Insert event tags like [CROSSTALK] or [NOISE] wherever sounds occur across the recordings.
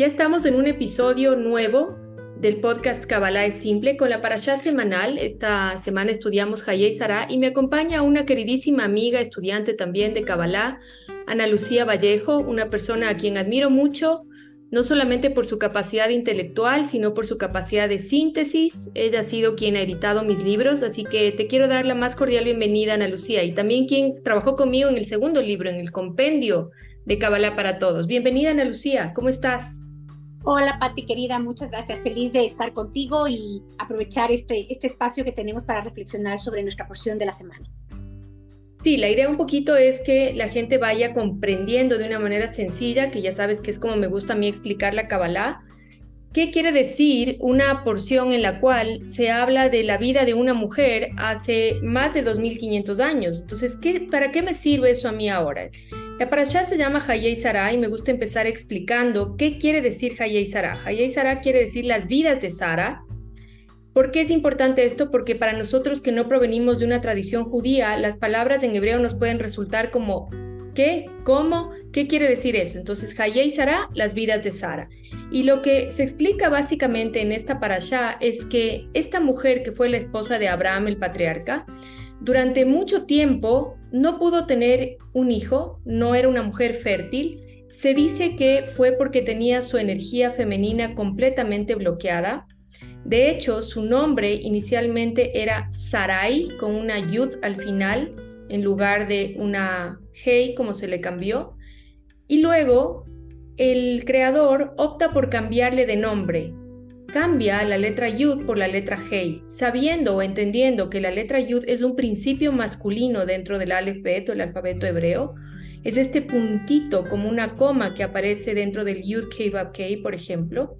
Ya estamos en un episodio nuevo del podcast Kabbalah es simple con la parashá semanal. Esta semana estudiamos Hayei Sara y me acompaña una queridísima amiga, estudiante también de Kabbalah, Ana Lucía Vallejo, una persona a quien admiro mucho, no solamente por su capacidad intelectual, sino por su capacidad de síntesis. Ella ha sido quien ha editado mis libros, así que te quiero dar la más cordial bienvenida, Ana Lucía, y también quien trabajó conmigo en el segundo libro, en el compendio de Kabbalah para Todos. Bienvenida, Ana Lucía, ¿cómo estás? Hola Pati querida, muchas gracias. Feliz de estar contigo y aprovechar este, este espacio que tenemos para reflexionar sobre nuestra porción de la semana. Sí, la idea un poquito es que la gente vaya comprendiendo de una manera sencilla, que ya sabes que es como me gusta a mí explicar la Kabbalah, qué quiere decir una porción en la cual se habla de la vida de una mujer hace más de 2500 años. Entonces, ¿qué, ¿para qué me sirve eso a mí ahora? La parashá se llama Hayei Sara y me gusta empezar explicando qué quiere decir Hayei Sara. Hayei Sara quiere decir las vidas de Sara. ¿Por qué es importante esto? Porque para nosotros que no provenimos de una tradición judía, las palabras en hebreo nos pueden resultar como ¿qué? ¿Cómo? ¿Qué quiere decir eso? Entonces, Hayei Sara, las vidas de Sara. Y lo que se explica básicamente en esta parashá es que esta mujer que fue la esposa de Abraham, el patriarca, durante mucho tiempo no pudo tener un hijo, no era una mujer fértil. Se dice que fue porque tenía su energía femenina completamente bloqueada. De hecho, su nombre inicialmente era Sarai con una yud al final en lugar de una hey como se le cambió. Y luego el creador opta por cambiarle de nombre Cambia la letra Yud por la letra Hei, sabiendo o entendiendo que la letra Yud es un principio masculino dentro del Aleph o el alfabeto hebreo. Es este puntito como una coma que aparece dentro del Yud Kei Bab Kei, por ejemplo.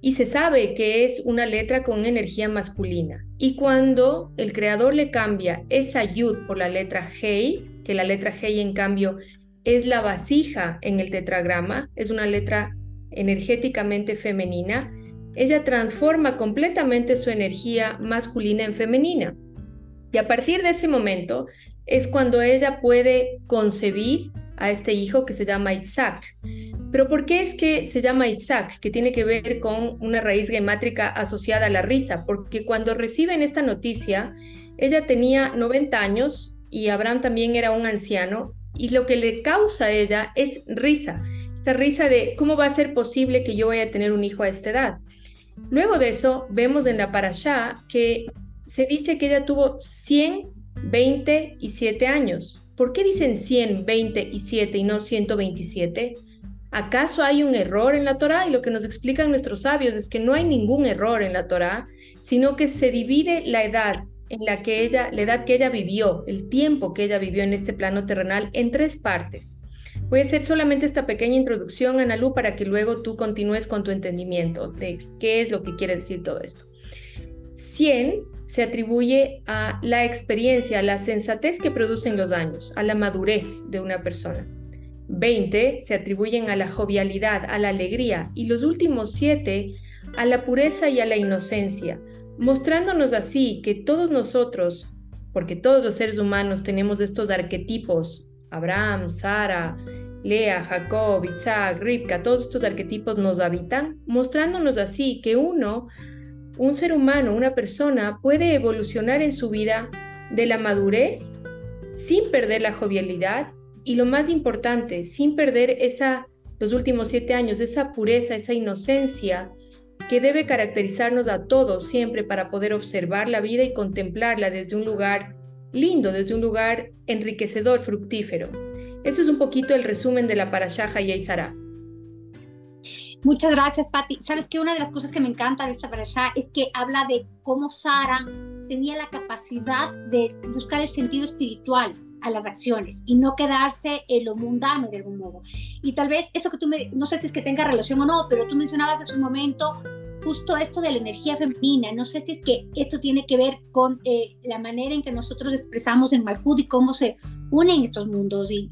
Y se sabe que es una letra con energía masculina. Y cuando el creador le cambia esa Yud por la letra Hei, que la letra Hei en cambio es la vasija en el tetragrama, es una letra energéticamente femenina, ella transforma completamente su energía masculina en femenina. Y a partir de ese momento es cuando ella puede concebir a este hijo que se llama Isaac. Pero ¿por qué es que se llama Isaac? Que tiene que ver con una raíz gemátrica asociada a la risa. Porque cuando reciben esta noticia, ella tenía 90 años y Abraham también era un anciano. Y lo que le causa a ella es risa. Esta risa de cómo va a ser posible que yo vaya a tener un hijo a esta edad. Luego de eso, vemos en la parashá que se dice que ella tuvo 127 años. ¿Por qué dicen 127 y no 127? ¿Acaso hay un error en la Torá? Y lo que nos explican nuestros sabios es que no hay ningún error en la Torá, sino que se divide la edad en la que ella, la edad que ella vivió, el tiempo que ella vivió en este plano terrenal, en tres partes. Voy a hacer solamente esta pequeña introducción, Analu, para que luego tú continúes con tu entendimiento de qué es lo que quiere decir todo esto. 100 se atribuye a la experiencia, a la sensatez que producen los años, a la madurez de una persona. 20 se atribuyen a la jovialidad, a la alegría y los últimos 7 a la pureza y a la inocencia, mostrándonos así que todos nosotros, porque todos los seres humanos tenemos estos arquetipos Abraham, Sara, Lea, Jacob, Isaac, Ripka, todos estos arquetipos nos habitan, mostrándonos así que uno, un ser humano, una persona, puede evolucionar en su vida de la madurez sin perder la jovialidad y lo más importante, sin perder esa, los últimos siete años, esa pureza, esa inocencia que debe caracterizarnos a todos siempre para poder observar la vida y contemplarla desde un lugar lindo, desde un lugar enriquecedor, fructífero. Eso es un poquito el resumen de la Parashá Sara. Muchas gracias, Patti. Sabes que una de las cosas que me encanta de esta parashá es que habla de cómo Sara tenía la capacidad de buscar el sentido espiritual a las acciones y no quedarse en lo mundano de algún modo. Y tal vez eso que tú me, no sé si es que tenga relación o no, pero tú mencionabas hace un momento justo esto de la energía femenina. No sé si es que esto tiene que ver con eh, la manera en que nosotros expresamos en Malhud y cómo se unen estos mundos y,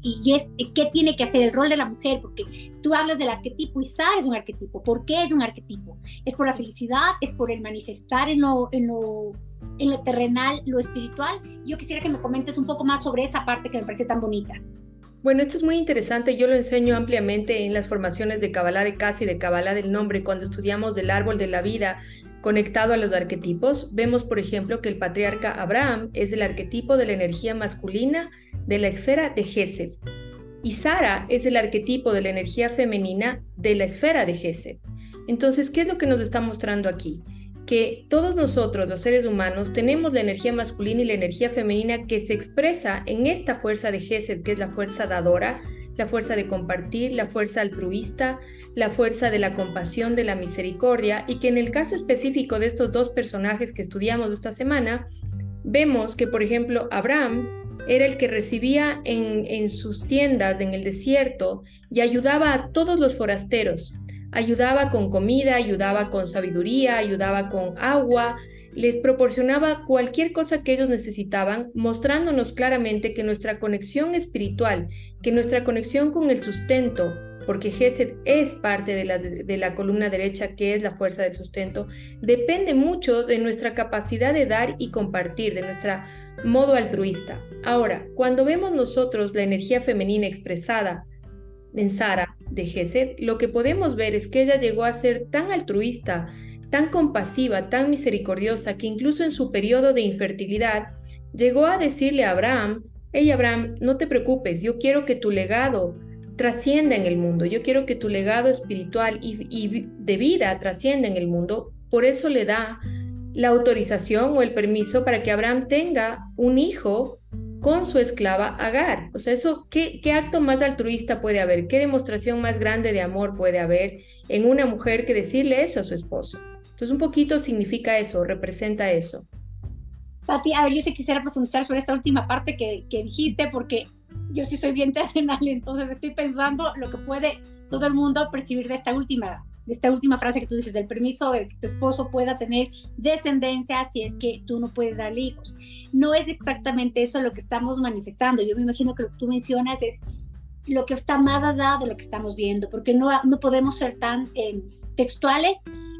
qué tiene que hacer el rol de la mujer, porque tú hablas del arquetipo y Sara es un arquetipo. ¿Por qué es un arquetipo? ¿Es por la felicidad? ¿Es por el manifestar en lo, en lo, en lo terrenal, lo espiritual? Yo quisiera que me comentes un poco más sobre esa parte que me parece tan bonita. Bueno, esto es muy interesante. Yo lo enseño ampliamente en las formaciones de Kabbalah de Casa y de Kabbalah del Nombre, cuando estudiamos del árbol de la vida conectado a los arquetipos. Vemos, por ejemplo, que el patriarca Abraham es el arquetipo de la energía masculina de la esfera de Gesed. Y Sara es el arquetipo de la energía femenina de la esfera de Gesed. Entonces, ¿qué es lo que nos está mostrando aquí? Que todos nosotros, los seres humanos, tenemos la energía masculina y la energía femenina que se expresa en esta fuerza de Gesed, que es la fuerza dadora, la fuerza de compartir, la fuerza altruista, la fuerza de la compasión, de la misericordia, y que en el caso específico de estos dos personajes que estudiamos esta semana, vemos que, por ejemplo, Abraham era el que recibía en, en sus tiendas en el desierto y ayudaba a todos los forasteros ayudaba con comida, ayudaba con sabiduría, ayudaba con agua, les proporcionaba cualquier cosa que ellos necesitaban, mostrándonos claramente que nuestra conexión espiritual, que nuestra conexión con el sustento, porque Gesed es parte de la, de la, columna derecha, que es la fuerza del sustento, depende mucho de nuestra capacidad de dar y compartir, de nuestro modo altruista. Ahora, cuando vemos nosotros la energía femenina expresada en Sara de Gesed, lo que podemos ver es que ella llegó a ser tan altruista, tan compasiva, tan misericordiosa, que incluso en su periodo de infertilidad llegó a decirle a Abraham, hey Abraham, no te preocupes, yo quiero que tu legado trascienda en el mundo, yo quiero que tu legado espiritual y, y de vida trascienda en el mundo, por eso le da la autorización o el permiso para que Abraham tenga un hijo con su esclava Agar. O sea, eso, ¿qué, ¿qué, acto más altruista puede haber? ¿Qué demostración más grande de amor puede haber en una mujer que decirle eso a su esposo? Entonces, un poquito significa eso, representa eso. Pati, a ver, yo sí quisiera profundizar sobre esta última parte que, que dijiste, porque yo sí soy bien [LAUGHS] terrenal, entonces estoy pensando lo que puede todo el mundo percibir de esta última esta última frase que tú dices, del permiso de que tu esposo pueda tener descendencia si es que tú no puedes darle hijos. No es exactamente eso lo que estamos manifestando. Yo me imagino que lo que tú mencionas es lo que está más allá de lo que estamos viendo, porque no, no podemos ser tan eh, textuales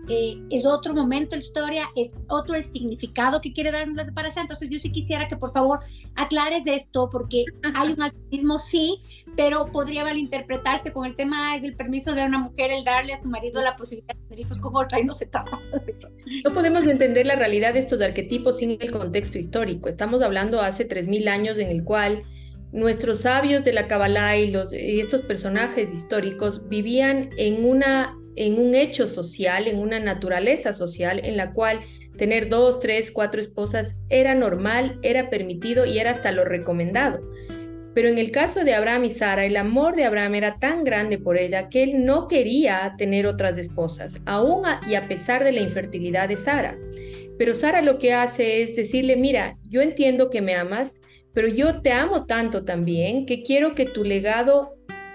eh, es otro momento en la historia, es otro el significado que quiere darnos la separación. Entonces yo sí quisiera que por favor aclares de esto, porque hay un altruismo sí, pero podría malinterpretarse con el tema del permiso de una mujer el darle a su marido la posibilidad de tener hijos con otra y no se trata. No podemos entender la realidad de estos arquetipos sin el contexto histórico. Estamos hablando hace 3.000 años en el cual nuestros sabios de la Kabbalah y, los, y estos personajes históricos vivían en una en un hecho social, en una naturaleza social en la cual tener dos, tres, cuatro esposas era normal, era permitido y era hasta lo recomendado. Pero en el caso de Abraham y Sara, el amor de Abraham era tan grande por ella que él no quería tener otras esposas, aún y a pesar de la infertilidad de Sara. Pero Sara lo que hace es decirle, mira, yo entiendo que me amas, pero yo te amo tanto también que quiero que tu legado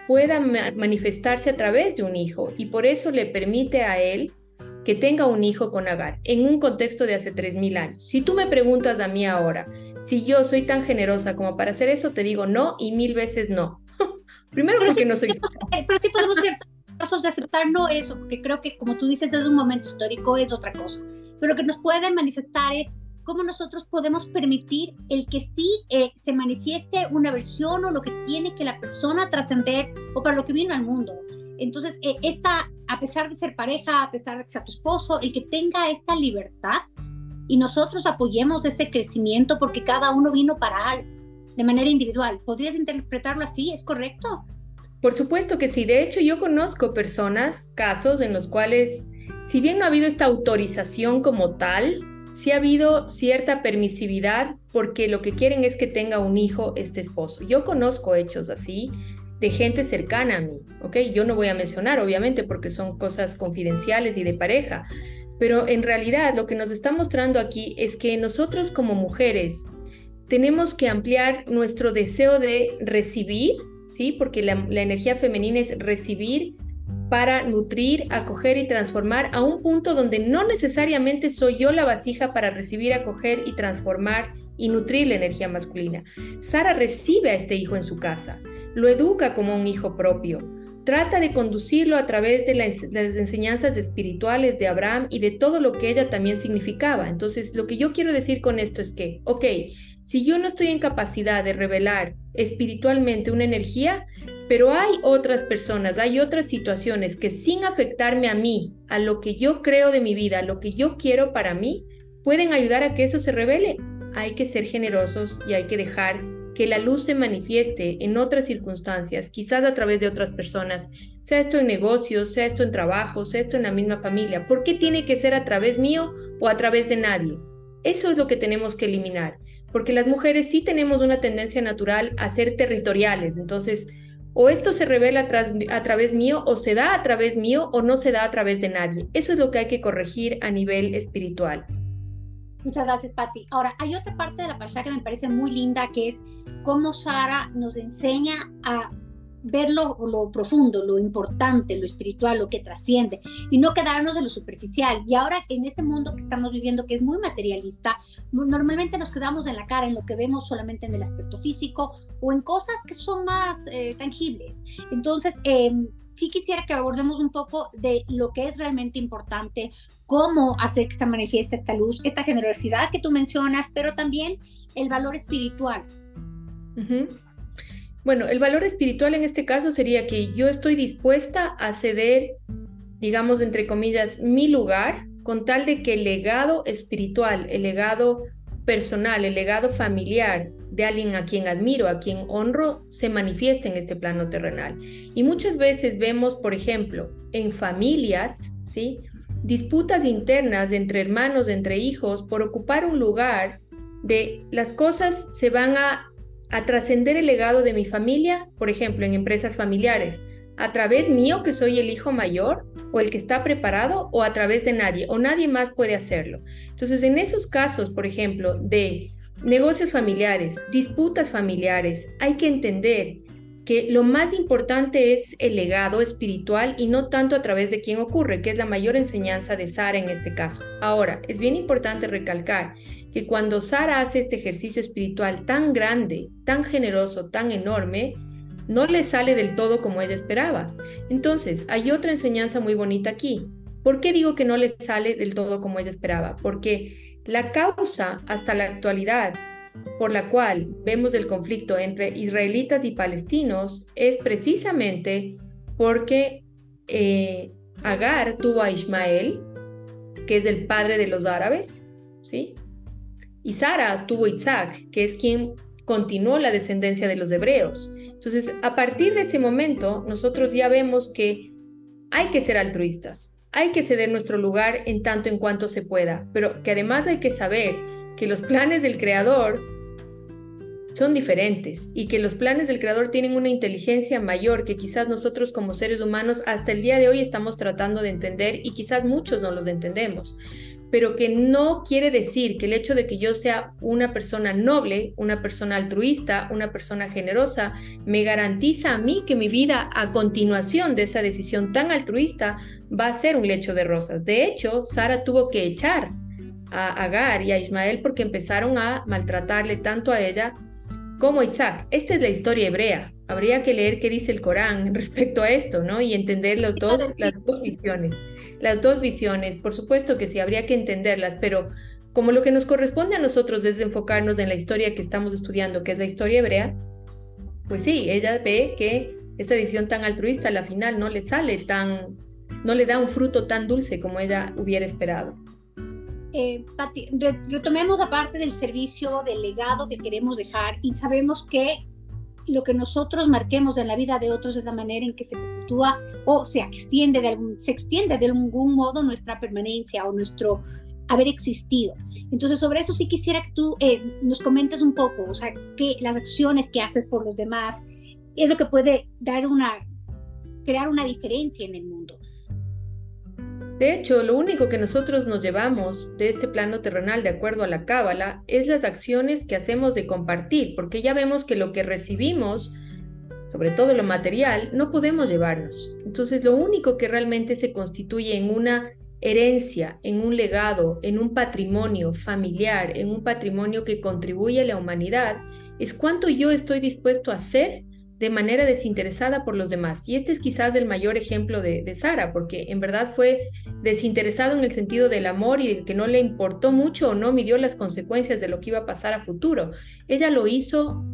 pueda manifestarse a través de un hijo y por eso le permite a él que tenga un hijo con Agar en un contexto de hace 3.000 años. Si tú me preguntas a mí ahora si yo soy tan generosa como para hacer eso, te digo no y mil veces no. [LAUGHS] Primero porque no soy... Pero sí podemos ser casos de aceptar no eso, porque creo que como tú dices desde un momento histórico es otra cosa. Pero lo que nos puede manifestar es cómo nosotros podemos permitir el que sí eh, se manifieste una versión o lo que tiene que la persona trascender o para lo que vino al mundo. Entonces, eh, esta, a pesar de ser pareja, a pesar de que sea tu esposo, el que tenga esta libertad y nosotros apoyemos ese crecimiento porque cada uno vino para algo de manera individual. ¿Podrías interpretarlo así? ¿Es correcto? Por supuesto que sí. De hecho, yo conozco personas, casos en los cuales, si bien no ha habido esta autorización como tal, sí ha habido cierta permisividad porque lo que quieren es que tenga un hijo este esposo. Yo conozco hechos así de gente cercana a mí, ¿ok? Yo no voy a mencionar, obviamente, porque son cosas confidenciales y de pareja, pero en realidad lo que nos está mostrando aquí es que nosotros como mujeres tenemos que ampliar nuestro deseo de recibir, ¿sí? Porque la, la energía femenina es recibir para nutrir, acoger y transformar a un punto donde no necesariamente soy yo la vasija para recibir, acoger y transformar y nutrir la energía masculina. Sara recibe a este hijo en su casa, lo educa como un hijo propio, trata de conducirlo a través de las, enseñanzas espirituales de Abraham y de todo lo que ella también significaba. Entonces, lo que yo quiero decir con esto es que, ok, si yo no estoy en capacidad de revelar espiritualmente una energía, pero hay otras personas, hay otras situaciones que sin afectarme a mí, a lo que yo creo de mi vida, a lo que yo quiero para mí, pueden ayudar a que eso se revele. Hay que ser generosos y hay que dejar que la luz se manifieste en otras circunstancias, quizás a través de otras personas, sea esto en negocios, sea esto en trabajo, sea esto en la misma familia. ¿Por qué tiene que ser a través mío o a través de nadie? Eso es lo que tenemos que eliminar, porque las mujeres sí tenemos una tendencia natural a ser territoriales, entonces o esto se revela a, través mío o se da a través mío o no se da a través de nadie. Eso es lo que hay que corregir a nivel espiritual. Muchas gracias, Patti. Ahora, hay otra parte de la parasha que me parece muy linda, que es cómo Sara nos enseña a ver lo, profundo, lo importante, lo espiritual, lo que trasciende y no quedarnos en lo superficial. Y ahora en este mundo que estamos viviendo, que es muy materialista, normalmente nos quedamos en la cara, en lo que vemos solamente en el aspecto físico o en cosas que son más eh, tangibles. Entonces, eh, sí quisiera que abordemos un poco de lo que es realmente importante, cómo hacer que se manifieste esta luz, esta generosidad que tú mencionas, pero también el valor espiritual. Bueno, el valor espiritual en este caso sería que yo estoy dispuesta a ceder, digamos, entre comillas, mi lugar con tal de que el legado espiritual, el legado personal, el legado familiar de alguien a quien admiro, a quien honro, se manifieste en este plano terrenal. Y muchas veces vemos, por ejemplo, en familias, ¿sí? Disputas internas entre hermanos, entre hijos, por ocupar un lugar de las cosas se van a, a trascender el legado de mi familia, por ejemplo, en empresas familiares a través mío, que soy el hijo mayor, o el que está preparado, o a través de nadie, o nadie más puede hacerlo. Entonces, en esos casos, por ejemplo, de negocios familiares, disputas familiares, hay que entender que lo más importante es el legado espiritual y no tanto a través de quién ocurre, que es la mayor enseñanza de Sara en este caso. Ahora, es bien importante recalcar que cuando Sara hace este ejercicio espiritual tan grande, tan generoso, tan enorme, no le sale del todo como ella esperaba. Entonces, hay otra enseñanza muy bonita aquí. ¿Por qué digo que no le sale del todo como ella esperaba? Porque la causa hasta la actualidad por la cual vemos el conflicto entre israelitas y palestinos es precisamente porque eh, Agar tuvo a Ismael, que es el padre de los árabes, ¿sí? Y Sara tuvo Isaac, que es quien continuó la descendencia de los hebreos. Entonces, a partir de ese momento, nosotros ya vemos que hay que ser altruistas, hay que ceder nuestro lugar en tanto en cuanto se pueda, pero que además hay que saber que los planes del creador son diferentes y que los planes del creador tienen una inteligencia mayor que quizás nosotros como seres humanos hasta el día de hoy estamos tratando de entender y quizás muchos no los entendemos pero que no quiere decir que el hecho de que yo sea una persona noble, una persona altruista, una persona generosa, me garantiza a mí que mi vida a continuación de esa decisión tan altruista va a ser un lecho de rosas. De hecho, Sara tuvo que echar a Agar y a Ismael porque empezaron a maltratarle tanto a ella como Isaac. Esta es la historia hebrea. Habría que leer qué dice el Corán [LAUGHS] respecto a esto, ¿no? Y entender los dos, las dos visiones las dos visiones, por supuesto que sí, habría que entenderlas, pero como lo que nos corresponde a nosotros es enfocarnos en la historia que estamos estudiando, que es la historia hebrea, pues sí, ella ve que esta edición tan altruista a la final no le sale tan, no le da un fruto tan dulce como ella hubiera esperado. Eh, Pati, retomemos la parte del servicio, del legado que queremos dejar y sabemos que lo que nosotros marquemos en la vida de otros es la manera en que se perpetúa o se extiende de algún, se extiende de algún modo nuestra permanencia o nuestro haber existido. Entonces, sobre eso sí quisiera que tú eh, nos comentes un poco, o sea, que las acciones que haces por los demás es lo que puede dar una, crear una diferencia en el mundo. De hecho, lo único que nosotros nos llevamos de este plano terrenal de acuerdo a la cábala es las acciones que hacemos de compartir, porque ya vemos que lo que recibimos, sobre todo lo material, no podemos llevarnos. Entonces, lo único que realmente se constituye en una herencia, en un legado, en un patrimonio familiar, en un patrimonio que contribuye a la humanidad, es cuánto yo estoy dispuesto a hacer de manera desinteresada por los demás. Y este es quizás el mayor ejemplo de, Sara, porque en verdad fue desinteresado en el sentido del amor y que no le importó mucho o no midió las consecuencias de lo que iba a pasar a futuro. Ella lo hizo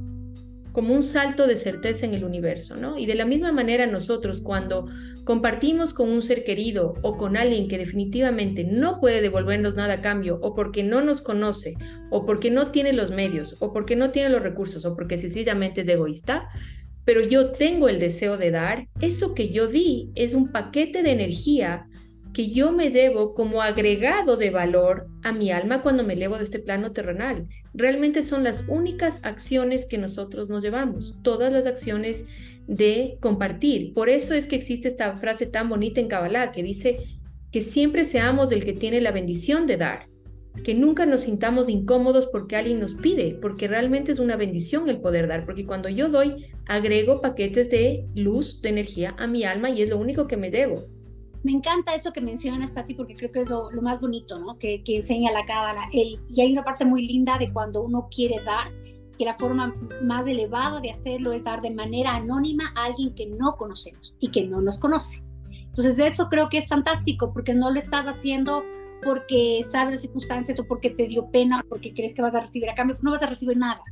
como un salto de certeza en el universo, ¿no? Y de la misma manera nosotros cuando compartimos con un ser querido o con alguien que definitivamente no puede devolvernos nada a cambio o porque no nos conoce o porque no tiene los medios o porque no tiene los recursos o porque sencillamente es egoísta, pero yo tengo el deseo de dar, eso que yo di es un paquete de energía que yo me debo como agregado de valor a mi alma cuando me elevo de este plano terrenal. Realmente son las únicas acciones que nosotros nos llevamos, todas las acciones de compartir. Por eso es que existe esta frase tan bonita en Kabbalah que dice que siempre seamos el que tiene la bendición de dar, que nunca nos sintamos incómodos porque alguien nos pide, porque realmente es una bendición el poder dar, porque cuando yo doy, agrego paquetes de luz, de energía a mi alma y es lo único que me debo. Me encanta eso que mencionas, Pati, porque creo que es lo, más bonito, ¿no? Que, enseña la cábala. y hay una parte muy linda de cuando uno quiere dar, que la forma más elevada de hacerlo es dar de manera anónima a alguien que no conocemos y que no nos conoce. Entonces, de eso creo que es fantástico, porque no lo estás haciendo porque sabes las circunstancias o porque te dio pena o porque crees que vas a recibir a cambio, no vas a recibir nada.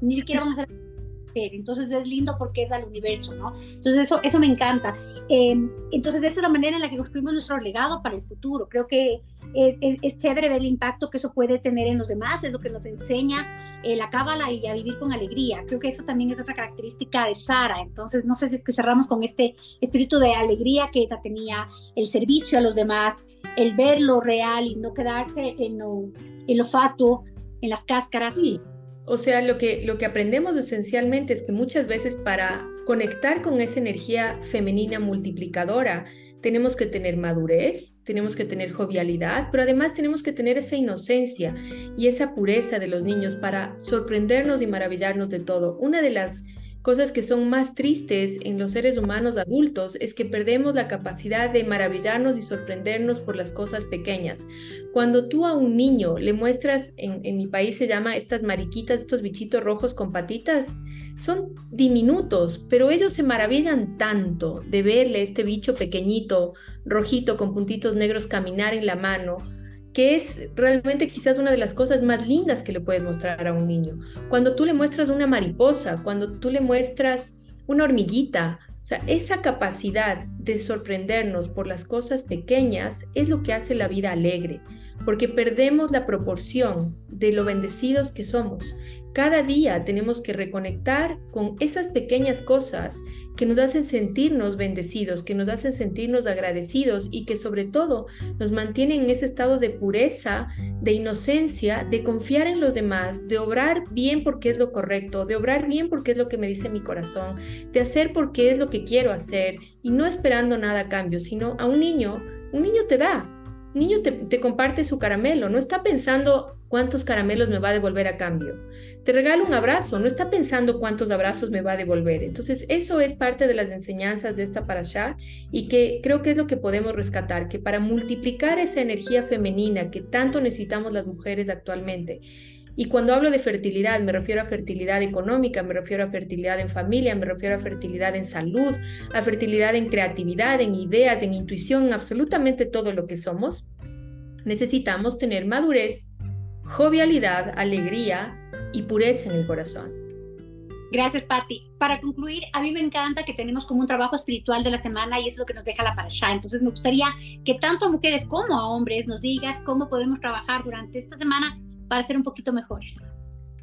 Ni siquiera van a saber entonces es lindo porque es al universo, ¿no? Entonces eso, eso me encanta. Em, entonces esa es la manera en la que construimos nuestro legado para el futuro. Creo que es, es, chévere ver el impacto que eso puede tener en los demás, es lo que nos enseña eh, la cábala y a vivir con alegría. Creo que eso también es otra característica de Sara. Entonces no sé si es que cerramos con este espíritu de alegría que ella tenía, el servicio a los demás, el ver lo real y no quedarse en lo, en lo fatuo, en las cáscaras. Sí. O sea, lo que, lo que aprendemos esencialmente es que muchas veces para conectar con esa energía femenina multiplicadora, tenemos que tener madurez, tenemos que tener jovialidad, pero además tenemos que tener esa inocencia y esa pureza de los niños para sorprendernos y maravillarnos de todo. Una de las cosas que son más tristes en los seres humanos adultos es que perdemos la capacidad de maravillarnos y sorprendernos por las cosas pequeñas. Cuando tú a un niño le muestras, en, mi país se llama estas mariquitas, estos bichitos rojos con patitas, son diminutos, pero ellos se maravillan tanto de verle este bicho pequeñito, rojito, con puntitos negros caminar en la mano que es realmente quizás una de las cosas más lindas que le puedes mostrar a un niño. Cuando tú le muestras una mariposa, cuando tú le muestras una hormiguita, o sea, esa capacidad de sorprendernos por las cosas pequeñas es lo que hace la vida alegre, porque perdemos la proporción de lo bendecidos que somos. Cada día tenemos que reconectar con esas pequeñas cosas que nos hacen sentirnos bendecidos, que nos hacen sentirnos agradecidos y que sobre todo nos mantienen en ese estado de pureza, de inocencia, de confiar en los demás, de obrar bien porque es lo correcto, de obrar bien porque es lo que me dice mi corazón, de hacer porque es lo que quiero hacer y no esperando nada a cambio, sino a un niño, un niño te da, niño te, te comparte su caramelo, no está pensando cuántos caramelos me va a devolver a cambio. Te regala un abrazo, no está pensando cuántos abrazos me va a devolver. Entonces, eso es parte de las enseñanzas de esta parasha y que creo que es lo que podemos rescatar, que para multiplicar esa energía femenina que tanto necesitamos las mujeres actualmente, y cuando hablo de fertilidad, me refiero a fertilidad económica, me refiero a fertilidad en familia, me refiero a fertilidad en salud, a fertilidad en creatividad, en ideas, en intuición, en absolutamente todo lo que somos. Necesitamos tener madurez jovialidad, alegría y pureza en el corazón. Gracias, Patti. Para concluir, a mí me encanta que tenemos como un trabajo espiritual de la semana y eso es lo que nos deja la parasha. Entonces, me gustaría que tanto a mujeres como a hombres nos digas cómo podemos trabajar durante esta semana para ser un poquito mejores.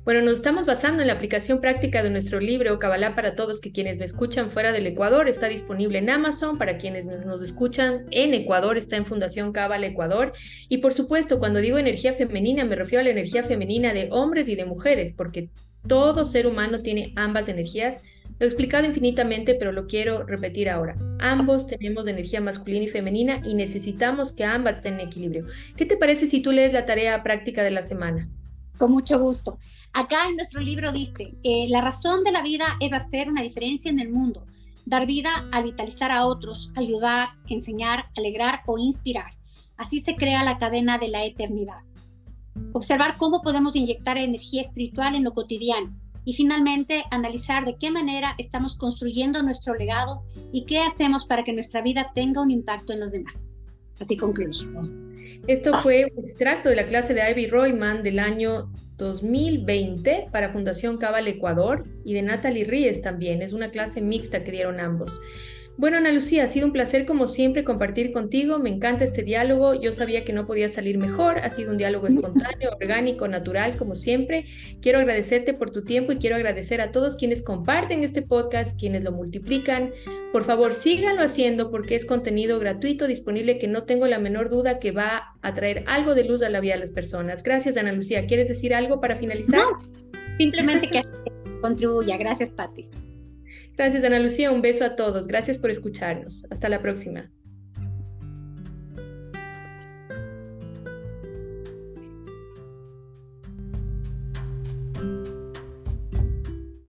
Bueno, nos estamos basando en la aplicación práctica de nuestro libro Kabbalah para todos que quienes me escuchan fuera del Ecuador está disponible en Amazon, para quienes nos escuchan en Ecuador está en Fundación Kabbalah Ecuador y por supuesto cuando digo energía femenina me refiero a la energía femenina de hombres y de mujeres porque todo ser humano tiene ambas energías. Lo he explicado infinitamente, pero lo quiero repetir ahora. Ambos tenemos energía masculina y femenina y necesitamos que ambas estén en equilibrio. ¿Qué te parece si tú lees la tarea práctica de la semana? Con mucho gusto. Acá en nuestro libro dice, eh, la razón de la vida es hacer una diferencia en el mundo, dar vida a vitalizar a otros, ayudar, enseñar, alegrar o inspirar. Así se crea la cadena de la eternidad. Observar cómo podemos inyectar energía espiritual en lo cotidiano, Y finalmente, analizar de qué manera estamos construyendo nuestro legado y qué hacemos para que nuestra vida tenga un impacto en los demás. Así concluyo. Esto fue un extracto de la clase de Ivy Royman del año 2020 para Fundación Cabal Ecuador y de Natalie Ríez también. Es una clase mixta que dieron ambos. Bueno, Ana Lucía, ha sido un placer como siempre compartir contigo. Me encanta este diálogo. Yo sabía que no podía salir mejor. Ha sido un diálogo espontáneo, orgánico, natural, como siempre. Quiero agradecerte por tu tiempo y quiero agradecer a todos quienes comparten este podcast, quienes lo multiplican. Por favor, síganlo haciendo porque es contenido gratuito, disponible, que no tengo la menor duda que va a traer algo de luz a la vida de las personas. Gracias, Ana Lucía. ¿Quieres decir algo para finalizar? simplemente que contribuya. Gracias, Patti. Gracias, Ana Lucía. Un beso a todos. Gracias por escucharnos. Hasta la próxima.